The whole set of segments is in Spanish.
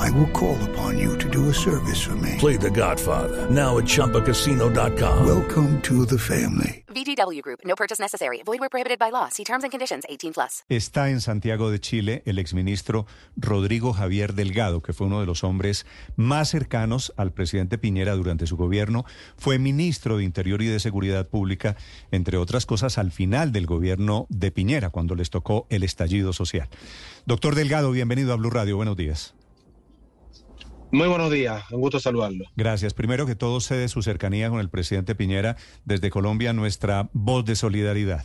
I will call upon you to do a service for me. Play The Godfather now at ChumbaCasino.com. Welcome to the family. VGW Group. No purchase necessary. Void where prohibited by law. See terms and conditions. 18 plus. Está en Santiago de Chile el exministro Rodrigo Javier Delgado, que fue uno de los hombres más cercanos al presidente Piñera durante su gobierno. Fue ministro de Interior y de Seguridad Pública, entre otras cosas, al final del gobierno de Piñera, cuando les tocó el estallido social. Doctor Delgado, bienvenido a Blue Radio. Buenos días. Muy buenos días, un gusto saludarlo. Gracias. Primero que todo, cede su cercanía con el presidente Piñera desde Colombia, nuestra voz de solidaridad.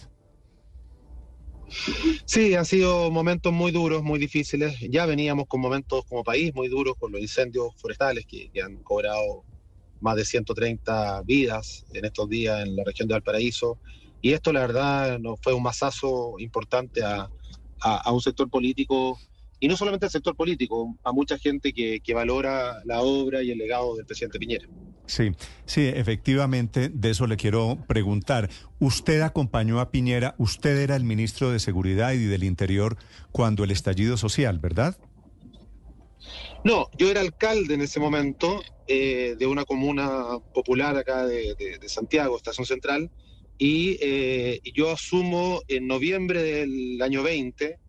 Sí, han sido momentos muy duros, muy difíciles. Ya veníamos con momentos como país muy duros con los incendios forestales que, que han cobrado más de 130 vidas en estos días en la región de Valparaíso. Y esto, la verdad, nos fue un masazo importante a, a, a un sector político y no solamente al sector político, a mucha gente que, que, valora la obra y el legado del presidente Piñera. Sí, sí, efectivamente, de eso le quiero preguntar. Usted acompañó a Piñera, usted era el ministro de Seguridad y del Interior cuando el estallido social, ¿verdad? No, yo era alcalde en ese momento eh, de una comuna popular acá de, de, de Santiago, Estación Central, y eh, yo asumo en noviembre del año 20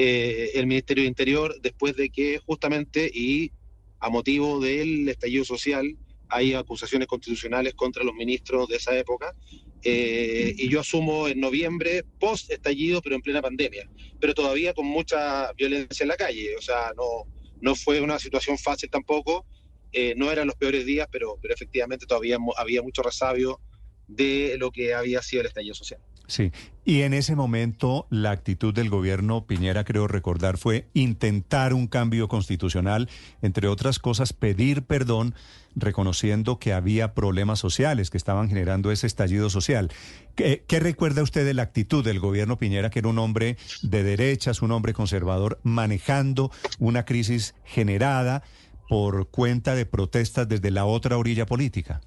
eh, el Ministerio de Interior después de que justamente y a motivo del estallido social hay acusaciones constitucionales contra los ministros de esa época eh, y yo asumo en noviembre post estallido pero en plena pandemia pero todavía con mucha violencia en la calle o sea no no fue una situación fácil tampoco eh, no eran los peores días pero pero efectivamente todavía había mucho resabio de lo que había sido el estallido social Sí, y en ese momento la actitud del gobierno Piñera, creo recordar, fue intentar un cambio constitucional, entre otras cosas, pedir perdón, reconociendo que había problemas sociales que estaban generando ese estallido social. ¿Qué, qué recuerda usted de la actitud del gobierno Piñera, que era un hombre de derechas, un hombre conservador, manejando una crisis generada por cuenta de protestas desde la otra orilla política?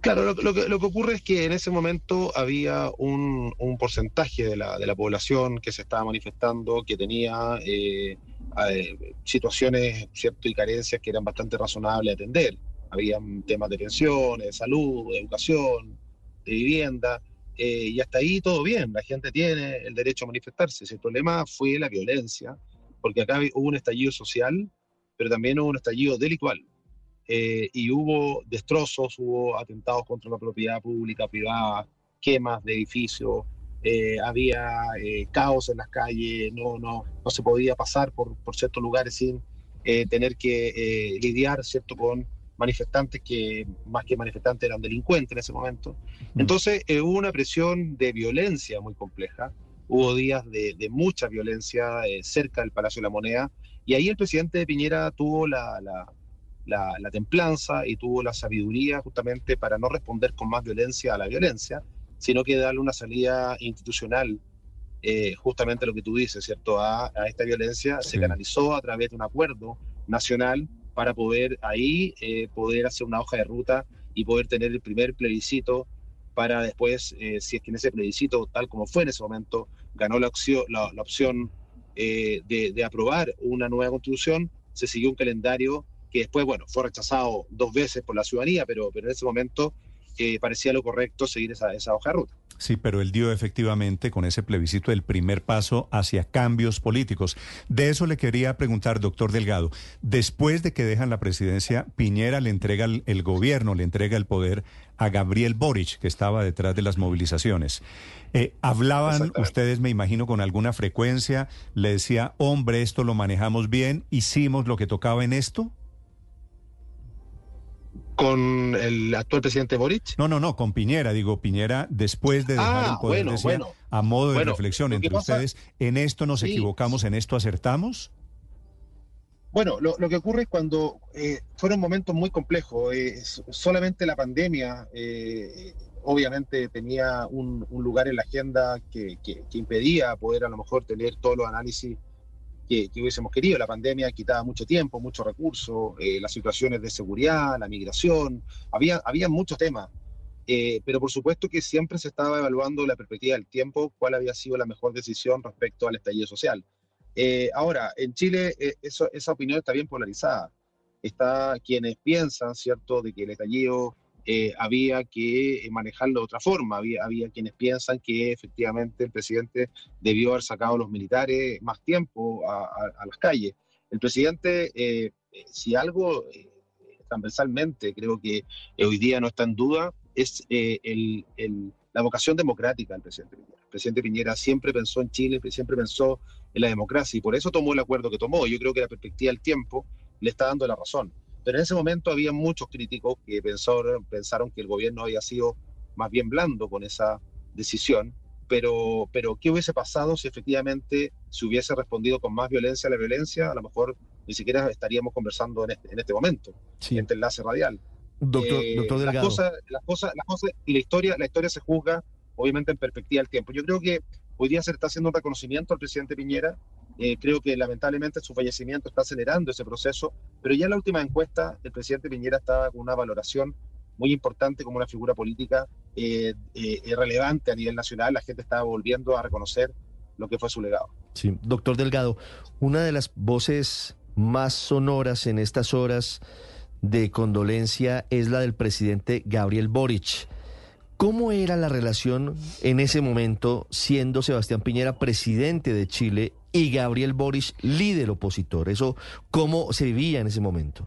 Claro, lo, que, lo, que, ocurre es que en ese momento había un, porcentaje de la, población que se estaba manifestando, que tenía eh, eh, situaciones cierto, y carencias que eran bastante razonables de atender. Habían temas de pensiones, de salud, de educación, de vivienda, eh, y hasta ahí todo bien, la gente tiene el derecho a manifestarse. El problema fue la violencia, porque acá hubo un estallido social, pero también hubo un estallido delictual. Eh, y hubo destrozos, hubo atentados contra la propiedad pública, privada, quemas de edificios, eh, había eh, caos en las calles, no, no, no se podía pasar por, por ciertos lugares sin eh, tener que lidiar ¿cierto? con manifestantes que más que manifestantes eran delincuentes en ese momento. Entonces hubo una presión de violencia muy compleja, hubo días de, de mucha violencia cerca del Palacio de la Moneda, y ahí el presidente de Piñera tuvo la, la la, la, templanza y tuvo la sabiduría justamente para no responder con más violencia a la violencia, sino que darle una salida institucional, eh, justamente lo que tú dices, ¿cierto? A, a esta violencia sí. se canalizó a través de un acuerdo nacional para poder ahí eh, poder hacer una hoja de ruta y poder tener el primer plebiscito para después, eh, si es que en ese plebiscito, tal como fue en ese momento, ganó la opción, la, la opción de, de aprobar una nueva constitución, se siguió un calendario que después, bueno, fue rechazado dos veces por la ciudadanía, pero, pero en ese momento eh, parecía lo correcto seguir esa, esa hoja de ruta. Sí, pero él dio efectivamente con ese plebiscito el primer paso hacia cambios políticos. De eso le quería preguntar, doctor Delgado. Después de que dejan la presidencia, Piñera le entrega el, el gobierno, le entrega el poder a Gabriel Boric, que estaba detrás de las movilizaciones. Eh, hablaban ustedes, me imagino, con alguna frecuencia, le decía, hombre, esto lo manejamos bien, hicimos lo que tocaba en esto con el actual presidente Boric? No, no, no, con Piñera. Digo, Piñera, después de dejar ah, el poder, bueno, decía, bueno. a modo de bueno, reflexión entre pasa, ustedes, ¿en esto nos sí. equivocamos, en esto acertamos? Bueno, lo, lo que ocurre es cuando eh, fueron momentos muy complejos. Eh, solamente la pandemia eh, obviamente tenía un, lugar en la agenda que, impedía poder a lo mejor tener todos los análisis que, hubiésemos querido. La pandemia quitaba mucho tiempo, muchos recursos, eh, las situaciones de seguridad, la migración, había, había muchos temas. Eh, pero por supuesto que siempre se estaba evaluando la perspectiva del tiempo, cuál había sido la mejor decisión respecto al estallido social. Eh, ahora, en Chile esa opinión está bien polarizada. Está quienes piensan, ¿cierto?, de que el estallido eh, había que manejarlo de otra forma. Había, había quienes piensan que efectivamente el presidente debió haber sacado a los militares más tiempo a, las calles. El presidente, eh, si algo eh, transversalmente creo que hoy día no está en duda, es la vocación democrática del presidente Piñera. El presidente Piñera siempre pensó en Chile, siempre pensó en la democracia y por eso tomó el acuerdo que tomó. Yo creo que la perspectiva del tiempo le está dando la razón. Pero en ese momento había muchos críticos que pensaron, pensaron que el gobierno había sido más bien blando con esa decisión. Pero, pero, ¿qué hubiese pasado si efectivamente se hubiese respondido con más violencia a la violencia? A lo mejor ni siquiera estaríamos conversando en este, en este momento, en este enlace radial. Doctor, eh, doctor Delgado. Las cosas, las, cosas, las cosas, y la historia, la historia se juzga obviamente en perspectiva del tiempo. Yo creo que hoy día se está haciendo un reconocimiento al presidente Piñera eh, creo que lamentablemente su fallecimiento está acelerando ese proceso, pero ya en la última encuesta el presidente Piñera estaba con una valoración muy importante como una figura política eh, eh, relevante a nivel nacional. La gente estaba volviendo a reconocer lo que fue su legado. Sí, doctor Delgado, una de las voces más sonoras en estas horas de condolencia es la del presidente Gabriel Boric. ¿Cómo era la relación en ese momento siendo Sebastián Piñera presidente de Chile y Gabriel Boric líder opositor? Eso, ¿cómo se vivía en ese momento?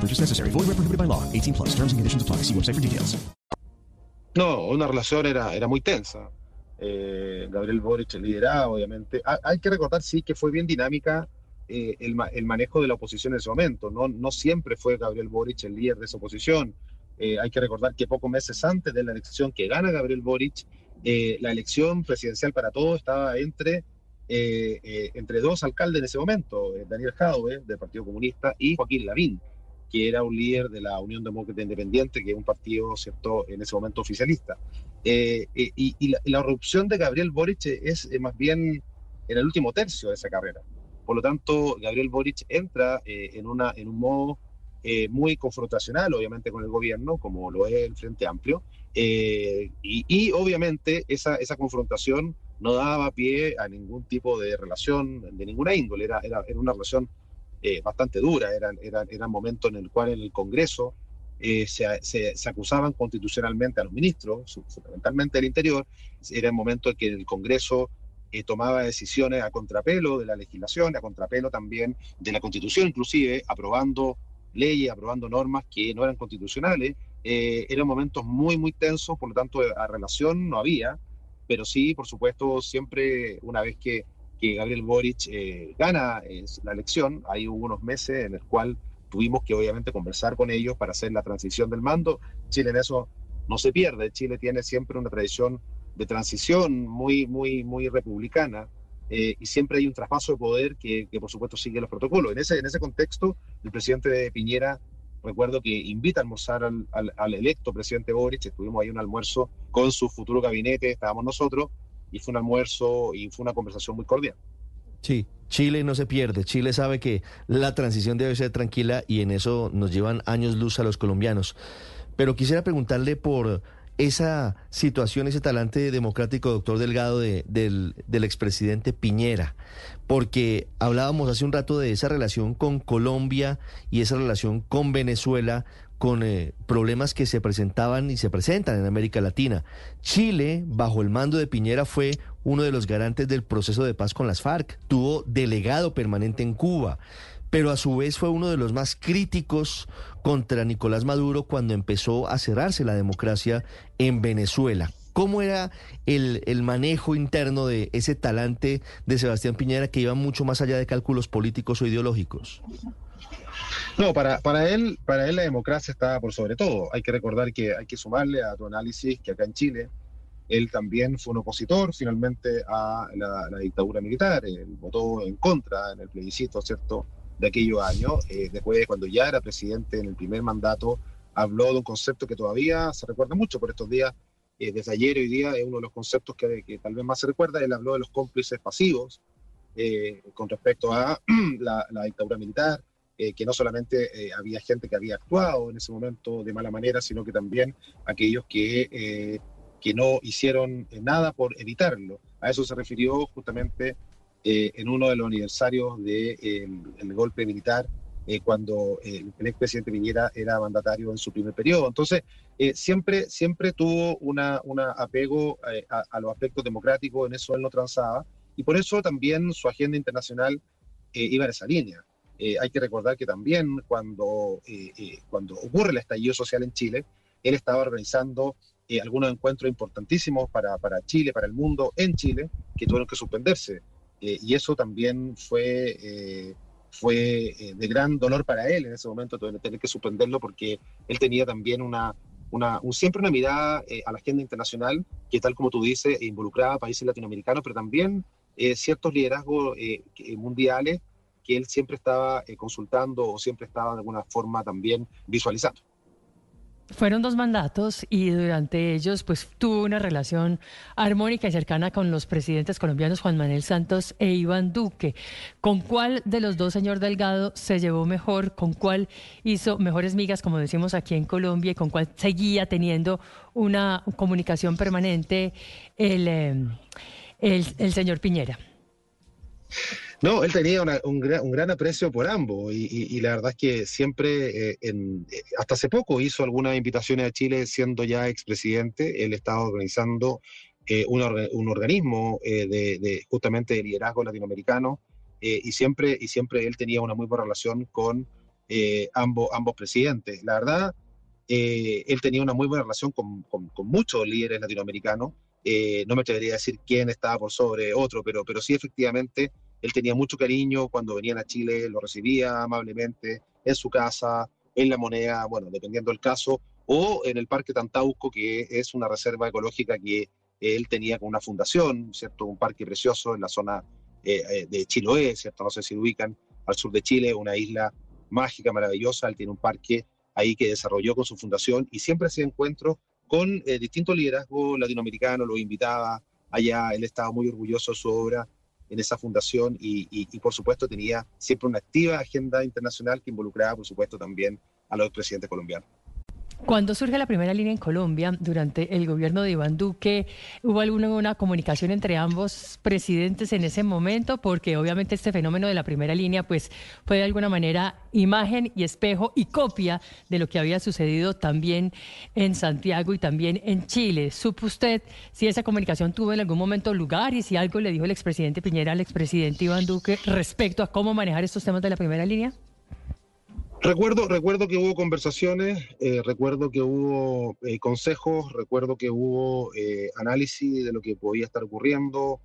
Purchase necessary. Void where prohibited by law. 18 plus. Terms and conditions apply. See website for details. No, una relación era, era muy tensa. Eh, Gabriel Boric lideraba, obviamente. hay que recordar, sí, que fue bien dinámica Eh, el, manejo de la oposición en ese momento. No, no siempre fue Gabriel Boric el líder de esa oposición. Eh, hay que recordar que pocos meses antes de la elección que gana Gabriel Boric, eh, la elección presidencial para todos estaba entre, entre dos alcaldes en ese momento, Daniel Jadwe, del Partido Comunista, y Joaquín Lavín, que era un líder de la Unión Demócrata Independiente, que es un partido cierto en ese momento oficialista. y, la, la, erupción de Gabriel Boric es más bien en el último tercio de esa carrera. Por lo tanto, Gabriel Boric entra eh, en, una, en un modo eh, muy confrontacional, obviamente, con el gobierno, como lo es el Frente Amplio, eh, y, obviamente esa, esa confrontación no daba pie a ningún tipo de relación de ninguna índole, era, era, una relación bastante dura, eran era, era momentos en el cual en el Congreso se, se, se, acusaban constitucionalmente a los ministros, fundamentalmente del Interior, era el momento en que el Congreso eh, tomaba decisiones a contrapelo de la legislación, a contrapelo también de la constitución, inclusive aprobando leyes, aprobando normas que no eran constitucionales. Eh, eran momentos muy, muy tensos, por lo tanto, a relación no había, pero sí, por supuesto, siempre una vez que, que Gabriel Boric eh, gana la elección, hay hubo unos meses en el cual tuvimos que obviamente conversar con ellos para hacer la transición del mando. Chile en eso no se pierde, Chile tiene siempre una tradición de transición muy, muy, muy republicana, eh, y siempre hay un traspaso de poder que, por supuesto sigue los protocolos. En ese, en ese contexto, el presidente de Piñera, recuerdo que invita a almorzar al, al, electo presidente Boric, estuvimos ahí un almuerzo con su futuro gabinete, estábamos nosotros, y fue un almuerzo y fue una conversación muy cordial. Sí, Chile no se pierde. Chile sabe que la transición debe ser tranquila y en eso nos llevan años luz a los colombianos. Pero quisiera preguntarle por esa situación, ese talante democrático, doctor Delgado, de, del, expresidente Piñera, porque hablábamos hace un rato de esa relación con Colombia y esa relación con Venezuela, con eh, problemas que se presentaban y se presentan en América Latina. Chile, bajo el mando de Piñera, fue uno de los garantes del proceso de paz con las FARC, tuvo delegado permanente en Cuba pero a su vez fue uno de los más críticos contra Nicolás Maduro cuando empezó a cerrarse la democracia en Venezuela. ¿Cómo era el, el manejo interno de ese talante de Sebastián Piñera que iba mucho más allá de cálculos políticos o ideológicos? No, para, para, él, para él la democracia estaba por sobre todo. Hay que recordar que hay que sumarle a tu análisis que acá en Chile él también fue un opositor finalmente a la, dictadura militar. Él votó en contra en el plebiscito, ¿cierto?, de aquellos años. Eh, después, cuando ya era presidente en el primer mandato, habló de un concepto que todavía se recuerda mucho por estos días. Eh, desde ayer hoy día es uno de los conceptos que, que, tal vez más se recuerda. Él habló de los cómplices pasivos eh, con respecto a la, la dictadura militar eh, que no solamente eh, había gente que había actuado en ese momento de mala manera, sino que también aquellos que, eh, que no hicieron nada por evitarlo. A eso se refirió justamente en uno de los aniversarios del de, golpe militar, cuando el, expresidente Piñera era mandatario en su primer periodo. Entonces, siempre, siempre tuvo un una apego a, a, los aspectos democráticos, en eso él no transaba, y por eso también su agenda internacional iba en esa línea. Eh, hay que recordar que también cuando, eh, eh, cuando ocurre el estallido social en Chile, él estaba organizando algunos encuentros importantísimos para, para, Chile, para el mundo en Chile, que tuvieron que suspenderse. Y eso también fue, fue de gran dolor para él en ese momento, tener que suspenderlo porque él tenía también una, una, un, siempre una mirada a la agenda internacional que tal como tú dices, involucraba países latinoamericanos, pero también ciertos liderazgos mundiales que él siempre estaba eh, consultando o siempre estaba de alguna forma también visualizando. Fueron dos mandatos y durante ellos pues tuvo una relación armónica y cercana con los presidentes colombianos Juan Manuel Santos e Iván Duque. ¿Con cuál de los dos, señor Delgado, se llevó mejor? ¿Con cuál hizo mejores migas, como decimos aquí en Colombia? ¿Y con cuál seguía teniendo una comunicación permanente el, eh, el, señor Piñera? No, él tenía un, gran, aprecio por ambos y, la verdad es que siempre, eh, eh, hasta hace poco hizo algunas invitaciones a Chile siendo ya expresidente. Él estaba organizando eh, un, organismo de, justamente de liderazgo latinoamericano y, siempre, y siempre él tenía una muy buena relación con ambos, ambos presidentes. La verdad, él tenía una muy buena relación con, con muchos líderes latinoamericanos. no me atrevería a decir quién estaba por sobre otro, pero, pero sí efectivamente él tenía mucho cariño cuando venían a Chile, lo recibía amablemente en su casa, en la moneda, bueno, dependiendo del caso, o en el Parque Tantauco, que es una reserva ecológica que él tenía con una fundación, ¿cierto? Un parque precioso en la zona eh, eh, de Chiloé, ¿cierto? No sé si ubican, al sur de Chile, una isla mágica, maravillosa. Él tiene un parque ahí que desarrolló con su fundación y siempre hacía encuentros con eh, distintos liderazgos latinoamericanos, lo invitaba allá, él estaba muy orgulloso de su obra en esa fundación y, por supuesto tenía siempre una activa agenda internacional que involucraba por supuesto también a los presidentes colombianos. Cuando surge la primera línea en Colombia, durante el gobierno de Iván Duque, ¿hubo alguna comunicación entre ambos presidentes en ese momento? Porque obviamente este fenómeno de la primera línea pues fue de alguna manera imagen y espejo y copia de lo que había sucedido también en Santiago y también en Chile. ¿Supo usted si esa comunicación tuvo en algún momento lugar y si algo le dijo el expresidente Piñera al expresidente Iván Duque respecto a cómo manejar estos temas de la primera línea? Recuerdo, recuerdo que hubo conversaciones, eh, recuerdo que hubo eh, consejos, recuerdo que hubo eh, análisis de lo que podía estar ocurriendo.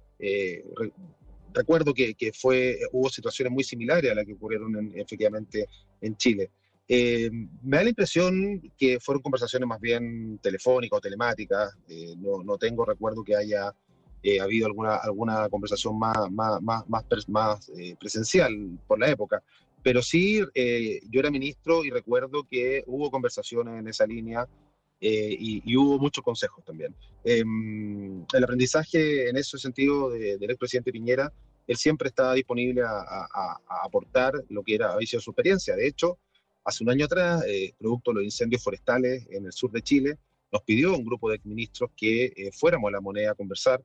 recuerdo que, que, fue, hubo situaciones muy similares a las que ocurrieron efectivamente en Chile. me da la impresión que fueron conversaciones más bien telefónicas o telemáticas. No, no, tengo recuerdo que haya habido alguna, alguna conversación más, más, más, más, más presencial por la época. Pero sí, eh, yo era ministro y recuerdo que hubo conversaciones en esa línea eh, y, hubo muchos consejos también. Em, el aprendizaje en ese sentido del expresidente Piñera, él siempre estaba disponible a, aportar lo que era, había sido su experiencia. De hecho, hace un año atrás, eh, producto de los incendios forestales en el sur de Chile, nos pidió un grupo de ministros que fuéramos a la moneda a conversar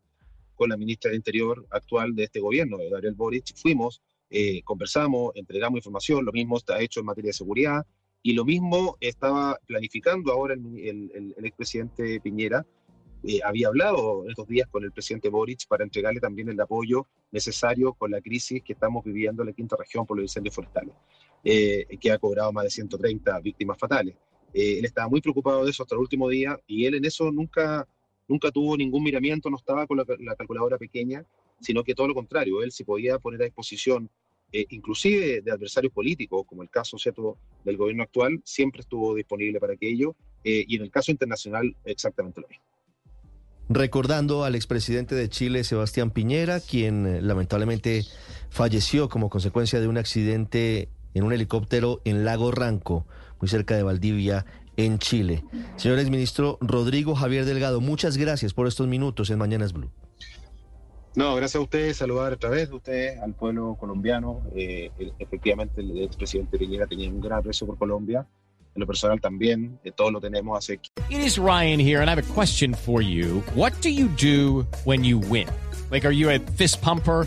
con la ministra del Interior actual de este gobierno, Gabriel Boric. Fuimos, eh, conversamos, entregamos información, lo mismo está hecho en materia de seguridad y lo mismo estaba planificando ahora el, el, expresidente Piñera. Eh, había hablado estos días con el presidente Boric para entregarle también el apoyo necesario con la crisis que estamos viviendo en la quinta región por los incendios forestales, eh, que ha cobrado más de 130 víctimas fatales. él estaba muy preocupado de eso hasta el último día y él en eso nunca, nunca tuvo ningún miramiento, no estaba con la, la calculadora pequeña, sino que todo lo contrario, él se podía poner a disposición eh, inclusive de adversarios políticos, como el caso ¿cierto? del gobierno actual, siempre estuvo disponible para aquello, eh, y en el caso internacional exactamente lo mismo. Recordando al expresidente de Chile, Sebastián Piñera, quien eh, lamentablemente falleció como consecuencia de un accidente en un helicóptero en Lago Ranco, muy cerca de Valdivia, en Chile. Señores ministro Rodrigo Javier Delgado, muchas gracias por estos minutos en Mañanas Blue. No, gracias a ustedes, saludar a través de ustedes al pueblo colombiano. Eh, efectivamente, el expresidente Piñera tenía un gran aprecio por Colombia. En lo personal también, eh, todos lo tenemos hace. It is Ryan here, and I have a question for you. What do you do when you win? Like, are you a fist pumper?